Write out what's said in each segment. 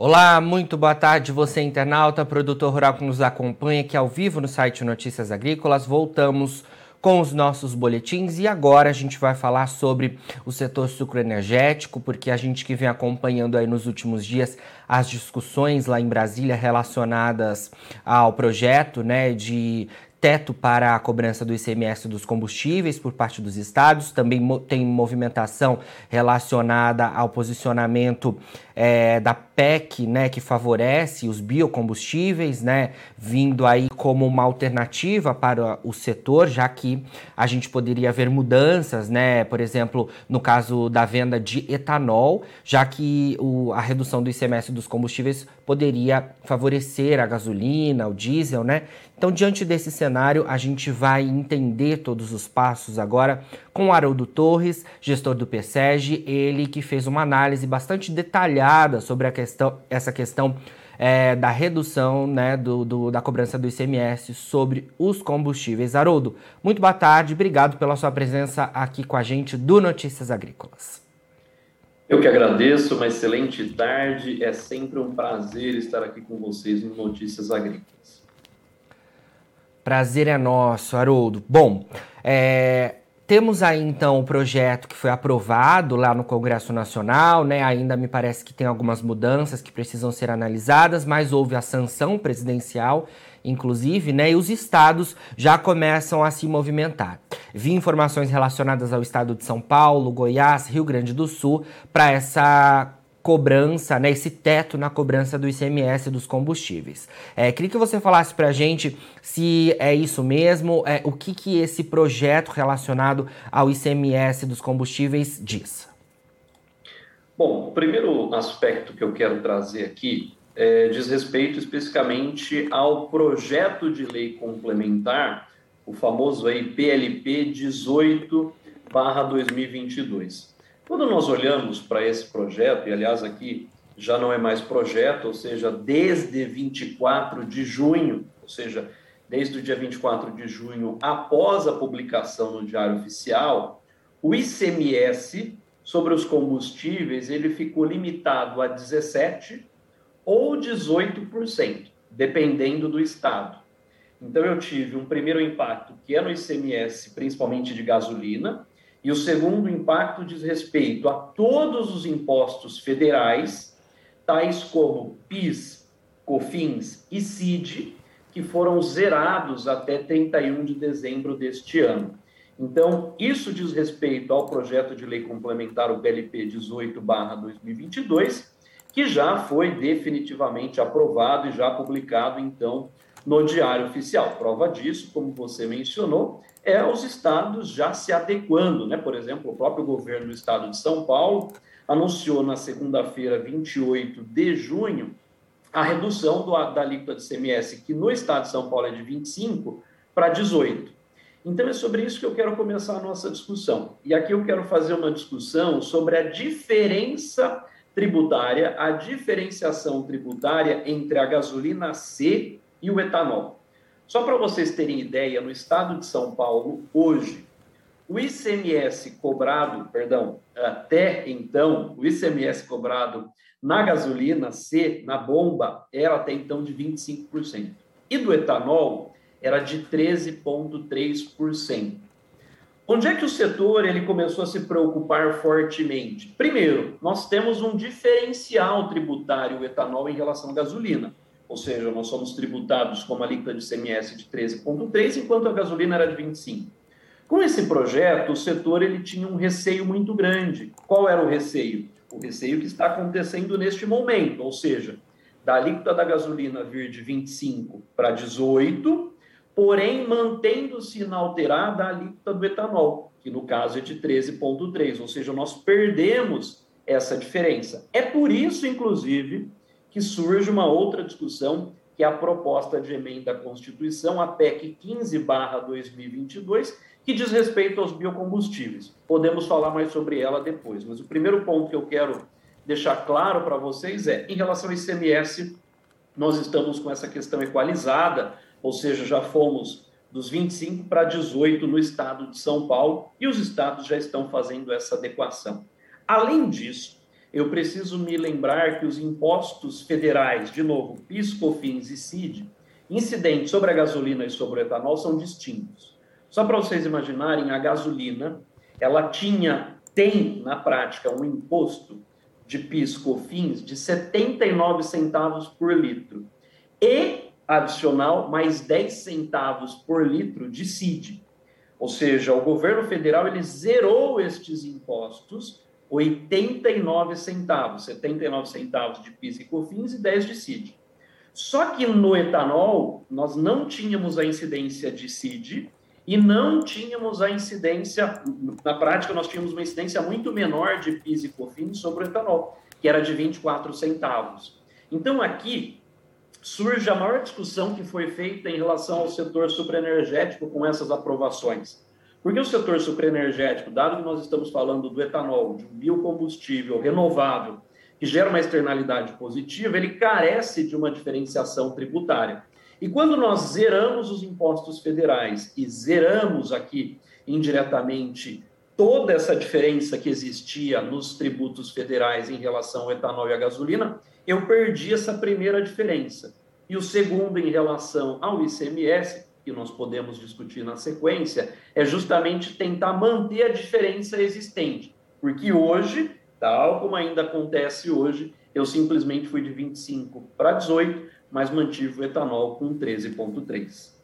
Olá, muito boa tarde, você internauta, produtor rural que nos acompanha aqui ao vivo no site Notícias Agrícolas. Voltamos com os nossos boletins e agora a gente vai falar sobre o setor sucroenergético, porque a gente que vem acompanhando aí nos últimos dias as discussões lá em Brasília relacionadas ao projeto, né, de teto para a cobrança do ICMS dos combustíveis por parte dos estados, também tem movimentação relacionada ao posicionamento é, da PEC, né, que favorece os biocombustíveis, né, vindo aí como uma alternativa para o setor, já que a gente poderia ver mudanças, né, por exemplo, no caso da venda de etanol, já que o, a redução do ICMS dos combustíveis poderia favorecer a gasolina, o diesel, né? Então, diante desse cenário, a gente vai entender todos os passos agora com o Haroldo Torres, gestor do PSEG, ele que fez uma análise bastante detalhada sobre a questão, essa questão é, da redução né, do, do, da cobrança do ICMS sobre os combustíveis. Haroldo, muito boa tarde, obrigado pela sua presença aqui com a gente do Notícias Agrícolas. Eu que agradeço, uma excelente tarde, é sempre um prazer estar aqui com vocês no Notícias Agrícolas. Prazer é nosso, Haroldo. Bom, é, temos aí então o projeto que foi aprovado lá no Congresso Nacional, né? Ainda me parece que tem algumas mudanças que precisam ser analisadas, mas houve a sanção presidencial, inclusive, né? E os estados já começam a se movimentar. Vi informações relacionadas ao estado de São Paulo, Goiás, Rio Grande do Sul para essa cobrança, né, esse teto na cobrança do ICMS dos combustíveis. É, queria que você falasse para a gente se é isso mesmo, é, o que, que esse projeto relacionado ao ICMS dos combustíveis diz. Bom, o primeiro aspecto que eu quero trazer aqui é, diz respeito especificamente ao projeto de lei complementar, o famoso aí PLP 18/2022. Quando nós olhamos para esse projeto, e aliás aqui já não é mais projeto, ou seja, desde 24 de junho, ou seja, desde o dia 24 de junho, após a publicação no Diário Oficial, o ICMS sobre os combustíveis ele ficou limitado a 17 ou 18%, dependendo do estado. Então eu tive um primeiro impacto que é no ICMS, principalmente de gasolina, e o segundo impacto diz respeito a todos os impostos federais, tais como PIS, COFINS e CID, que foram zerados até 31 de dezembro deste ano. Então, isso diz respeito ao projeto de lei complementar, o PLP 18/2022, que já foi definitivamente aprovado e já publicado, então, no Diário Oficial. Prova disso, como você mencionou, é os estados já se adequando, né? Por exemplo, o próprio governo do estado de São Paulo anunciou na segunda-feira, 28 de junho, a redução do, da alíquota de CMS, que no estado de São Paulo é de 25 para 18. Então é sobre isso que eu quero começar a nossa discussão. E aqui eu quero fazer uma discussão sobre a diferença tributária, a diferenciação tributária entre a gasolina C e o etanol. Só para vocês terem ideia, no estado de São Paulo, hoje, o ICMS cobrado, perdão, até então, o ICMS cobrado na gasolina C, na bomba, era até então de 25%. E do etanol era de 13,3%. Onde é que o setor ele começou a se preocupar fortemente? Primeiro, nós temos um diferencial tributário o etanol em relação à gasolina ou seja, nós somos tributados com uma alíquota de CMS de 13,3, enquanto a gasolina era de 25. Com esse projeto, o setor ele tinha um receio muito grande. Qual era o receio? O receio que está acontecendo neste momento, ou seja, da alíquota da gasolina vir de 25 para 18, porém mantendo-se inalterada a alíquota do etanol, que no caso é de 13,3, ou seja, nós perdemos essa diferença. É por isso, inclusive, que surge uma outra discussão, que é a proposta de emenda à Constituição, a PEC 15/2022, que diz respeito aos biocombustíveis. Podemos falar mais sobre ela depois, mas o primeiro ponto que eu quero deixar claro para vocês é, em relação ao ICMS, nós estamos com essa questão equalizada, ou seja, já fomos dos 25 para 18 no estado de São Paulo e os estados já estão fazendo essa adequação. Além disso, eu preciso me lembrar que os impostos federais, de novo, PIS, COFINS e CID, incidentes sobre a gasolina e sobre o etanol são distintos. Só para vocês imaginarem, a gasolina, ela tinha, tem na prática um imposto de PIS, COFINS de 79 centavos por litro e adicional mais 10 centavos por litro de CID. Ou seja, o governo federal ele zerou estes impostos 89 centavos, 79 centavos de PIS e COFINS e 10 de CID. Só que no etanol, nós não tínhamos a incidência de CID e não tínhamos a incidência, na prática, nós tínhamos uma incidência muito menor de PIS e COFINS sobre o etanol, que era de 24 centavos. Então, aqui surge a maior discussão que foi feita em relação ao setor supraenergético com essas aprovações. Porque o setor supraenergético, dado que nós estamos falando do etanol, de um biocombustível renovável, que gera uma externalidade positiva, ele carece de uma diferenciação tributária. E quando nós zeramos os impostos federais e zeramos aqui indiretamente toda essa diferença que existia nos tributos federais em relação ao etanol e à gasolina, eu perdi essa primeira diferença. E o segundo, em relação ao ICMS, que nós podemos discutir na sequência, é justamente tentar manter a diferença existente. Porque hoje, tal como ainda acontece hoje, eu simplesmente fui de 25 para 18, mas mantive o etanol com 13,3.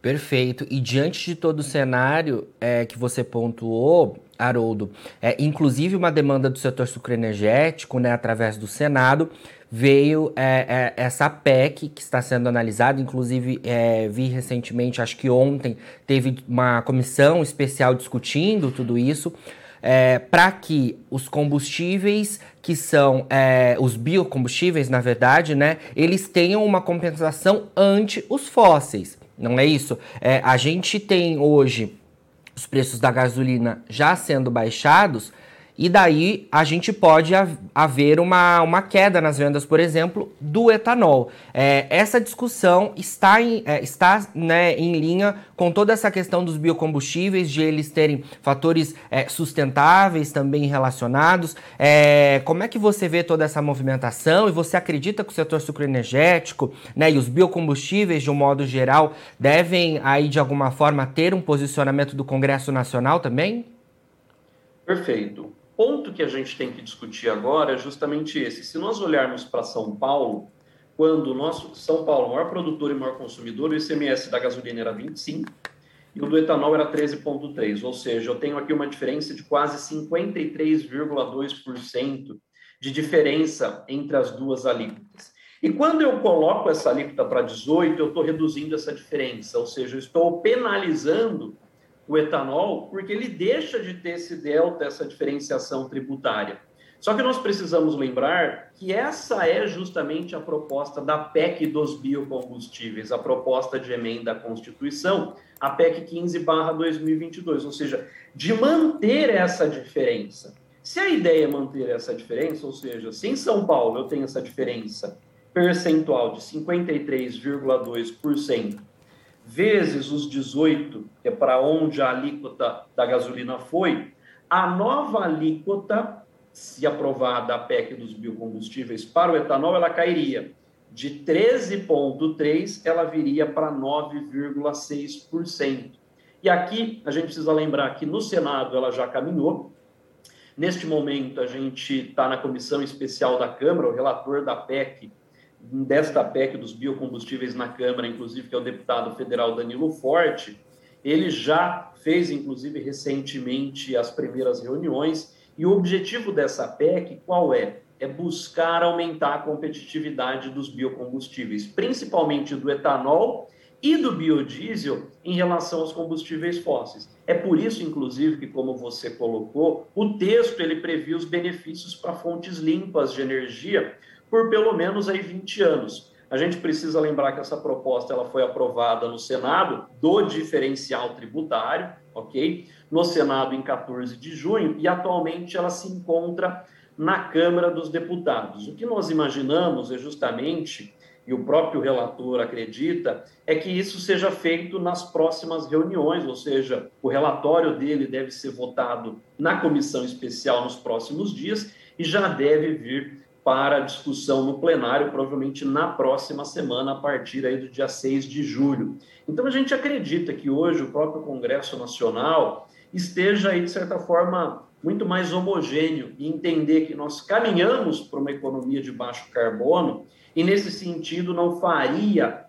Perfeito. E diante de todo o cenário é, que você pontuou, Haroldo, é, inclusive uma demanda do setor sucroenergético, né, através do Senado, veio é, é, essa PEC que está sendo analisada. Inclusive, é, vi recentemente, acho que ontem, teve uma comissão especial discutindo tudo isso. É, para que os combustíveis que são é, os biocombustíveis, na verdade, né, eles tenham uma compensação ante os fósseis não é isso? É, a gente tem hoje os preços da gasolina já sendo baixados e daí a gente pode haver uma, uma queda nas vendas, por exemplo, do etanol. É, essa discussão está, em, é, está né, em linha com toda essa questão dos biocombustíveis, de eles terem fatores é, sustentáveis também relacionados. É, como é que você vê toda essa movimentação e você acredita que o setor sucroenergético né, e os biocombustíveis, de um modo geral, devem aí de alguma forma ter um posicionamento do Congresso Nacional também? Perfeito ponto que a gente tem que discutir agora é justamente esse. Se nós olharmos para São Paulo, quando o nosso São Paulo, maior produtor e maior consumidor, o ICMS da gasolina era 25 e o do etanol era 13,3, ou seja, eu tenho aqui uma diferença de quase 53,2% de diferença entre as duas alíquotas. E quando eu coloco essa alíquota para 18, eu estou reduzindo essa diferença, ou seja, eu estou penalizando o etanol, porque ele deixa de ter esse delta, essa diferenciação tributária. Só que nós precisamos lembrar que essa é justamente a proposta da PEC dos biocombustíveis, a proposta de emenda à Constituição, a PEC 15/2022, ou seja, de manter essa diferença. Se a ideia é manter essa diferença, ou seja, se em São Paulo eu tenho essa diferença percentual de 53,2% vezes os 18, que é para onde a alíquota da gasolina foi, a nova alíquota, se aprovada a PEC dos biocombustíveis para o etanol, ela cairia de 13,3%, ela viria para 9,6%. E aqui a gente precisa lembrar que no Senado ela já caminhou. Neste momento, a gente está na comissão especial da Câmara, o relator da PEC desta PEC dos biocombustíveis na Câmara, inclusive, que é o deputado federal Danilo Forte, ele já fez, inclusive, recentemente as primeiras reuniões, e o objetivo dessa PEC qual é? É buscar aumentar a competitividade dos biocombustíveis, principalmente do etanol e do biodiesel em relação aos combustíveis fósseis. É por isso, inclusive, que, como você colocou, o texto ele previa os benefícios para fontes limpas de energia, por pelo menos aí 20 anos. A gente precisa lembrar que essa proposta ela foi aprovada no Senado do diferencial tributário, ok? No Senado em 14 de junho e atualmente ela se encontra na Câmara dos Deputados. O que nós imaginamos é justamente, e o próprio relator acredita, é que isso seja feito nas próximas reuniões, ou seja, o relatório dele deve ser votado na comissão especial nos próximos dias e já deve vir para discussão no plenário, provavelmente na próxima semana, a partir aí do dia 6 de julho. Então, a gente acredita que hoje o próprio Congresso Nacional esteja aí, de certa forma, muito mais homogêneo e entender que nós caminhamos para uma economia de baixo carbono e, nesse sentido, não faria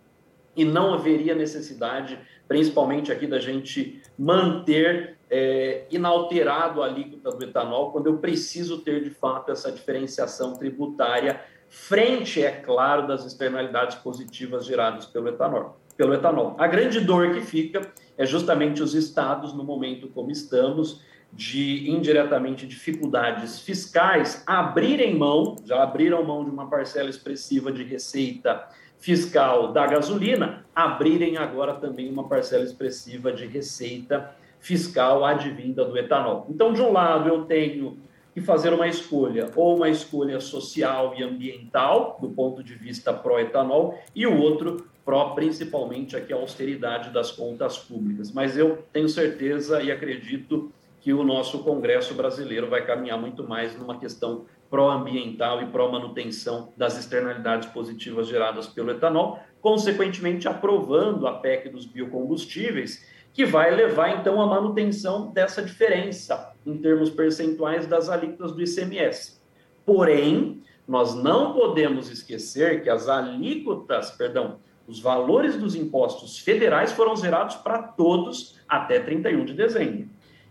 e não haveria necessidade, principalmente aqui, da gente manter é, inalterado a alíquota do etanol, quando eu preciso ter, de fato, essa diferenciação tributária frente, é claro, das externalidades positivas geradas pelo etanol. Pelo etanol. A grande dor que fica é justamente os estados, no momento como estamos, de indiretamente dificuldades fiscais, abrirem mão, já abriram mão de uma parcela expressiva de receita fiscal da gasolina, abrirem agora também uma parcela expressiva de receita fiscal advinda do etanol. Então, de um lado, eu tenho que fazer uma escolha, ou uma escolha social e ambiental, do ponto de vista pró-etanol, e o outro pró, principalmente, aqui a austeridade das contas públicas. Mas eu tenho certeza e acredito que o nosso Congresso brasileiro vai caminhar muito mais numa questão pró-ambiental e pró-manutenção das externalidades positivas geradas pelo etanol, consequentemente aprovando a PEC dos biocombustíveis, que vai levar então à manutenção dessa diferença em termos percentuais das alíquotas do ICMS. Porém, nós não podemos esquecer que as alíquotas, perdão, os valores dos impostos federais foram zerados para todos até 31 de dezembro.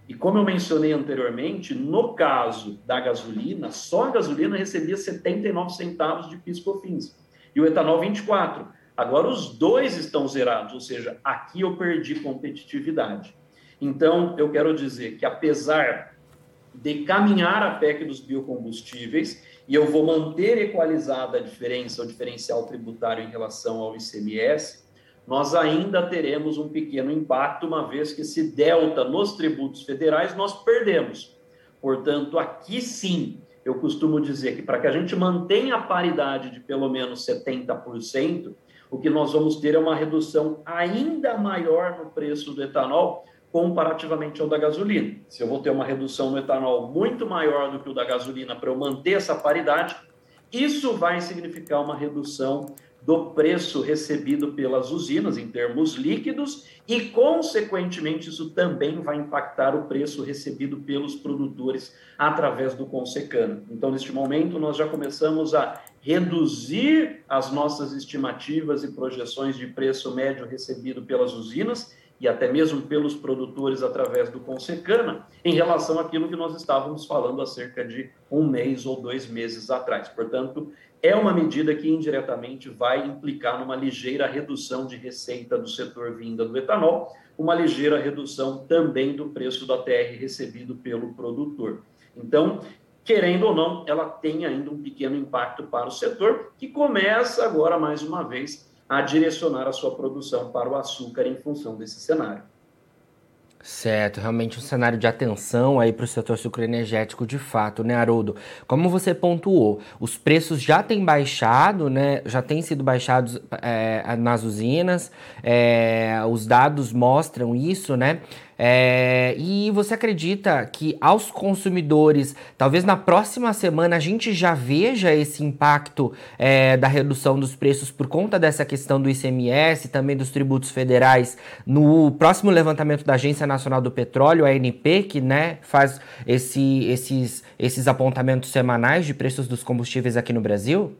E como eu mencionei anteriormente, no caso da gasolina, só a gasolina recebia 79 centavos de PIS/COFINS e o etanol 24. Agora os dois estão zerados, ou seja, aqui eu perdi competitividade. Então, eu quero dizer que apesar de caminhar a PEC dos biocombustíveis, e eu vou manter equalizada a diferença, o diferencial tributário em relação ao ICMS, nós ainda teremos um pequeno impacto, uma vez que esse delta nos tributos federais nós perdemos. Portanto, aqui sim, eu costumo dizer que para que a gente mantenha a paridade de pelo menos 70%, o que nós vamos ter é uma redução ainda maior no preço do etanol comparativamente ao da gasolina. Se eu vou ter uma redução no etanol muito maior do que o da gasolina para eu manter essa paridade, isso vai significar uma redução do preço recebido pelas usinas em termos líquidos e, consequentemente, isso também vai impactar o preço recebido pelos produtores através do Consecano. Então, neste momento, nós já começamos a reduzir as nossas estimativas e projeções de preço médio recebido pelas usinas e até mesmo pelos produtores através do Consecana, em relação àquilo que nós estávamos falando há cerca de um mês ou dois meses atrás. Portanto, é uma medida que indiretamente vai implicar numa ligeira redução de receita do setor vinda do etanol, uma ligeira redução também do preço da TR recebido pelo produtor. Então, querendo ou não, ela tem ainda um pequeno impacto para o setor, que começa agora, mais uma vez, a direcionar a sua produção para o açúcar em função desse cenário. Certo, realmente um cenário de atenção aí para o setor sucroenergético de fato, né, Haroldo? Como você pontuou, os preços já têm baixado, né? Já têm sido baixados é, nas usinas, é, os dados mostram isso, né? É, e você acredita que aos consumidores, talvez na próxima semana, a gente já veja esse impacto é, da redução dos preços por conta dessa questão do ICMS, também dos tributos federais, no próximo levantamento da Agência Nacional do Petróleo, a ANP, que né, faz esse, esses, esses apontamentos semanais de preços dos combustíveis aqui no Brasil?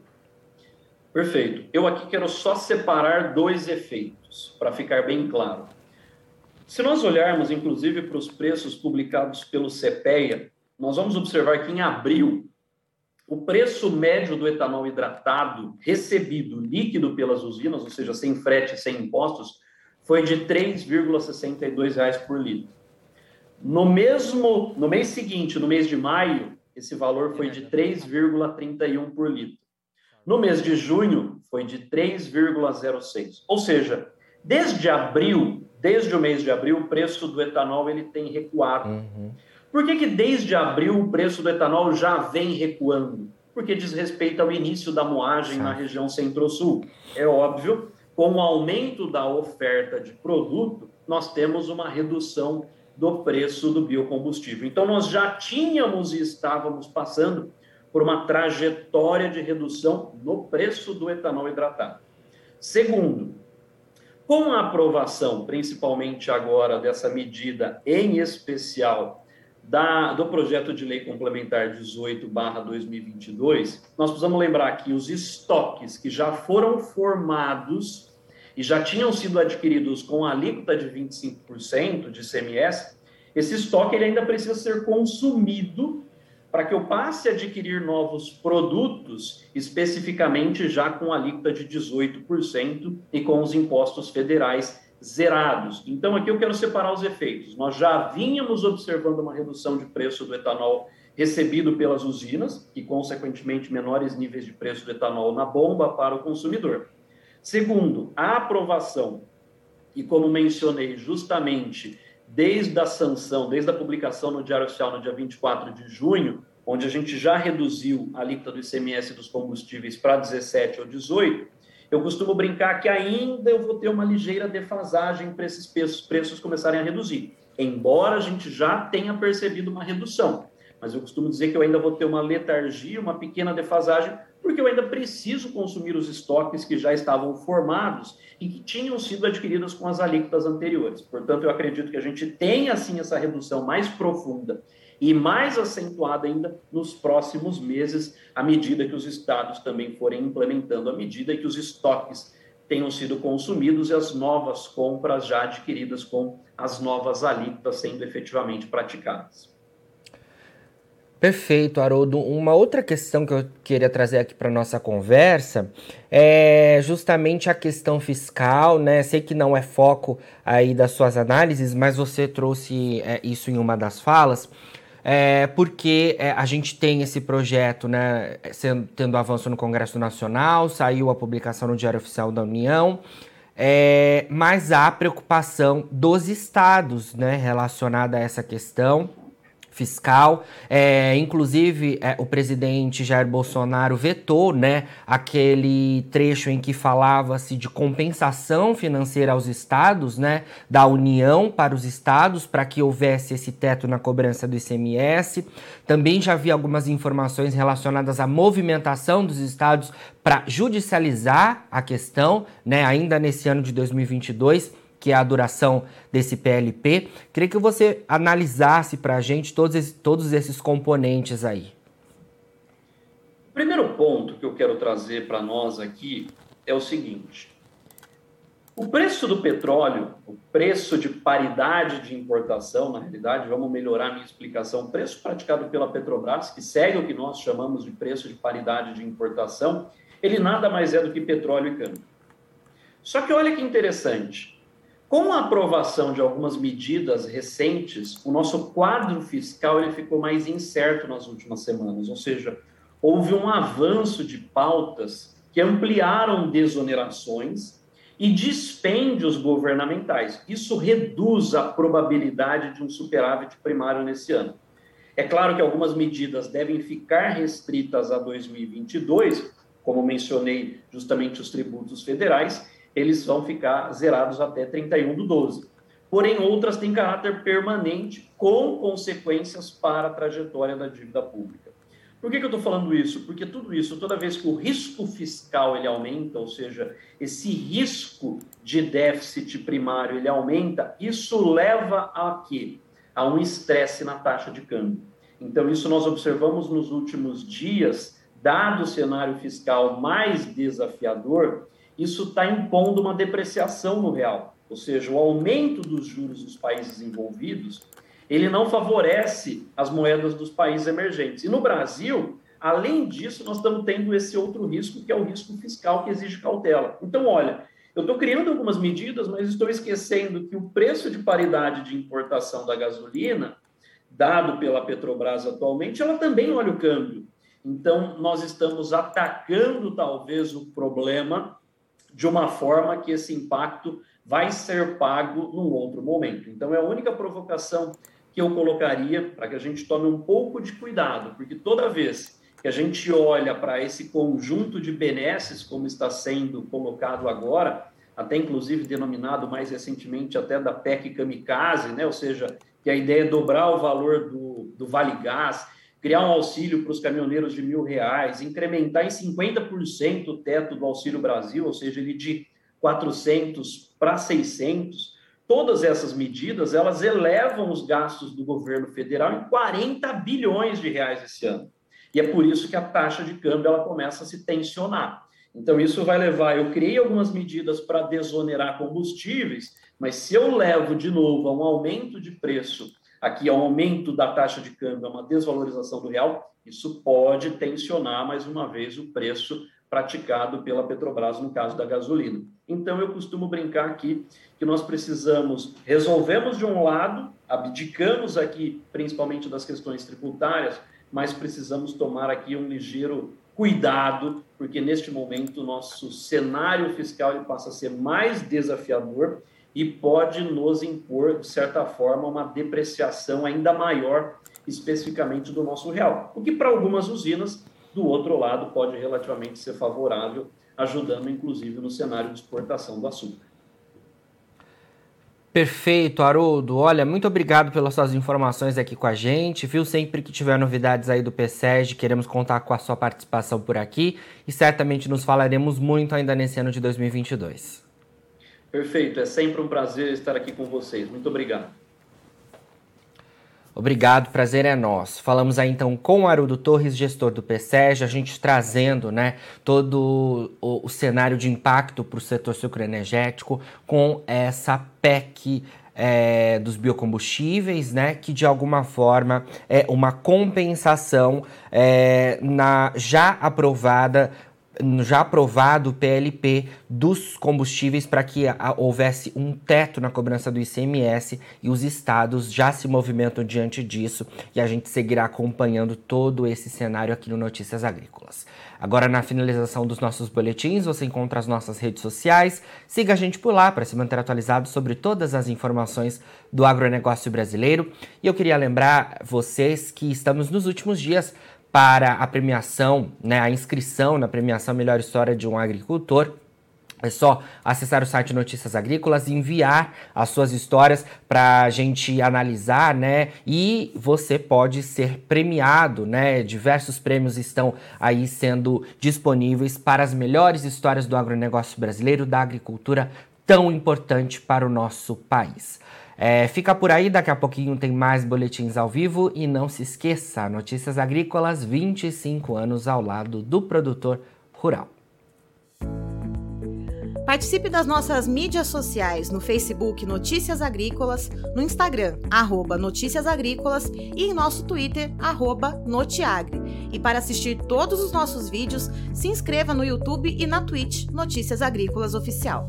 Perfeito. Eu aqui quero só separar dois efeitos, para ficar bem claro. Se nós olharmos, inclusive, para os preços publicados pelo CPEA, nós vamos observar que em abril, o preço médio do etanol hidratado recebido líquido pelas usinas, ou seja, sem frete, sem impostos, foi de R$ 3,62 por litro. No mesmo, no mês seguinte, no mês de maio, esse valor foi de 3,31 por litro. No mês de junho, foi de 3,06. Ou seja, desde abril desde o mês de abril, o preço do etanol ele tem recuado. Uhum. Por que, que desde abril o preço do etanol já vem recuando? Porque diz respeito ao início da moagem na região centro-sul. É óbvio, com o aumento da oferta de produto, nós temos uma redução do preço do biocombustível. Então, nós já tínhamos e estávamos passando por uma trajetória de redução no preço do etanol hidratado. Segundo, com a aprovação, principalmente agora, dessa medida em especial da, do projeto de lei complementar 18/2022, nós precisamos lembrar que os estoques que já foram formados e já tinham sido adquiridos com a alíquota de 25% de CMS, esse estoque ele ainda precisa ser consumido para que eu passe a adquirir novos produtos, especificamente já com alíquota de 18% e com os impostos federais zerados. Então, aqui eu quero separar os efeitos. Nós já vínhamos observando uma redução de preço do etanol recebido pelas usinas, e, consequentemente, menores níveis de preço do etanol na bomba para o consumidor. Segundo, a aprovação, e como mencionei, justamente desde a sanção, desde a publicação no Diário Oficial no dia 24 de junho, onde a gente já reduziu a alíquota do ICMS dos combustíveis para 17 ou 18, eu costumo brincar que ainda eu vou ter uma ligeira defasagem para esses preços, preços começarem a reduzir, embora a gente já tenha percebido uma redução. Mas eu costumo dizer que eu ainda vou ter uma letargia, uma pequena defasagem, porque eu ainda preciso consumir os estoques que já estavam formados e que tinham sido adquiridos com as alíquotas anteriores. Portanto, eu acredito que a gente tenha, assim, essa redução mais profunda e mais acentuada ainda nos próximos meses, à medida que os estados também forem implementando a medida que os estoques tenham sido consumidos e as novas compras já adquiridas com as novas alíquotas sendo efetivamente praticadas. Perfeito, Haroldo. Uma outra questão que eu queria trazer aqui para nossa conversa é justamente a questão fiscal, né? Sei que não é foco aí das suas análises, mas você trouxe é, isso em uma das falas. É, porque é, a gente tem esse projeto, né, sendo, tendo avanço no Congresso Nacional, saiu a publicação no Diário Oficial da União, é, mas há preocupação dos estados né, relacionada a essa questão fiscal. É, inclusive, é, o presidente Jair Bolsonaro vetou né, aquele trecho em que falava-se de compensação financeira aos estados, né, da União para os estados, para que houvesse esse teto na cobrança do ICMS. Também já vi algumas informações relacionadas à movimentação dos estados para judicializar a questão, né, ainda nesse ano de 2022 que é a duração desse PLP. Queria que você analisasse para a gente todos esses, todos esses componentes aí. O primeiro ponto que eu quero trazer para nós aqui é o seguinte: o preço do petróleo, o preço de paridade de importação, na realidade, vamos melhorar a minha explicação, o preço praticado pela Petrobras, que segue o que nós chamamos de preço de paridade de importação, ele nada mais é do que petróleo e câmbio. Só que olha que interessante, com a aprovação de algumas medidas recentes, o nosso quadro fiscal ele ficou mais incerto nas últimas semanas, ou seja, houve um avanço de pautas que ampliaram desonerações e dispêndios governamentais. Isso reduz a probabilidade de um superávit primário nesse ano. É claro que algumas medidas devem ficar restritas a 2022, como mencionei, justamente os tributos federais, eles vão ficar zerados até 31 do 12. Porém, outras têm caráter permanente, com consequências para a trajetória da dívida pública. Por que, que eu estou falando isso? Porque tudo isso, toda vez que o risco fiscal ele aumenta, ou seja, esse risco de déficit primário ele aumenta, isso leva a quê? A um estresse na taxa de câmbio. Então, isso nós observamos nos últimos dias, dado o cenário fiscal mais desafiador, isso está impondo uma depreciação no real, ou seja, o aumento dos juros dos países envolvidos, ele não favorece as moedas dos países emergentes. E no Brasil, além disso, nós estamos tendo esse outro risco, que é o risco fiscal que exige cautela. Então, olha, eu estou criando algumas medidas, mas estou esquecendo que o preço de paridade de importação da gasolina, dado pela Petrobras atualmente, ela também olha o câmbio. Então, nós estamos atacando talvez o problema de uma forma que esse impacto vai ser pago num outro momento. Então, é a única provocação que eu colocaria para que a gente tome um pouco de cuidado, porque toda vez que a gente olha para esse conjunto de benesses, como está sendo colocado agora, até inclusive denominado mais recentemente até da PEC Kamikaze, né? ou seja, que a ideia é dobrar o valor do, do Vale Gás, criar um auxílio para os caminhoneiros de mil reais, incrementar em 50% o teto do Auxílio Brasil, ou seja, ele de 400 para 600, todas essas medidas, elas elevam os gastos do governo federal em 40 bilhões de reais esse ano. E é por isso que a taxa de câmbio ela começa a se tensionar. Então, isso vai levar. Eu criei algumas medidas para desonerar combustíveis, mas se eu levo de novo a um aumento de preço, aqui ao aumento da taxa de câmbio, a uma desvalorização do real, isso pode tensionar mais uma vez o preço praticado pela Petrobras no caso da gasolina. Então, eu costumo brincar aqui que nós precisamos, resolvemos de um lado, abdicamos aqui principalmente das questões tributárias, mas precisamos tomar aqui um ligeiro cuidado, porque neste momento o nosso cenário fiscal ele passa a ser mais desafiador e pode nos impor, de certa forma, uma depreciação ainda maior, especificamente do nosso real. O que para algumas usinas, do outro lado, pode relativamente ser favorável, ajudando inclusive no cenário de exportação do açúcar. Perfeito, Haroldo. Olha, muito obrigado pelas suas informações aqui com a gente, viu? Sempre que tiver novidades aí do PSEG, queremos contar com a sua participação por aqui e certamente nos falaremos muito ainda nesse ano de 2022. Perfeito, é sempre um prazer estar aqui com vocês. Muito obrigado. Obrigado, prazer é nosso. Falamos aí então com o Haroldo Torres, gestor do PSEG, a gente trazendo né, todo o, o cenário de impacto para o setor sucroenergético com essa PEC é, dos biocombustíveis, né, que de alguma forma é uma compensação é, na já aprovada já aprovado o PLP dos combustíveis para que houvesse um teto na cobrança do ICMS e os estados já se movimentam diante disso e a gente seguirá acompanhando todo esse cenário aqui no Notícias Agrícolas. Agora, na finalização dos nossos boletins, você encontra as nossas redes sociais. Siga a gente por lá para se manter atualizado sobre todas as informações do agronegócio brasileiro. E eu queria lembrar vocês que estamos nos últimos dias para a premiação, né, a inscrição na premiação Melhor História de um Agricultor. É só acessar o site Notícias Agrícolas e enviar as suas histórias para a gente analisar, né? E você pode ser premiado, né? Diversos prêmios estão aí sendo disponíveis para as melhores histórias do agronegócio brasileiro, da agricultura tão importante para o nosso país. É, fica por aí, daqui a pouquinho tem mais boletins ao vivo e não se esqueça, Notícias Agrícolas, 25 anos ao lado do produtor rural. Participe das nossas mídias sociais no Facebook Notícias Agrícolas, no Instagram, arroba Notícias Agrícolas e em nosso Twitter, arroba Notiagre. E para assistir todos os nossos vídeos, se inscreva no YouTube e na Twitch Notícias Agrícolas Oficial.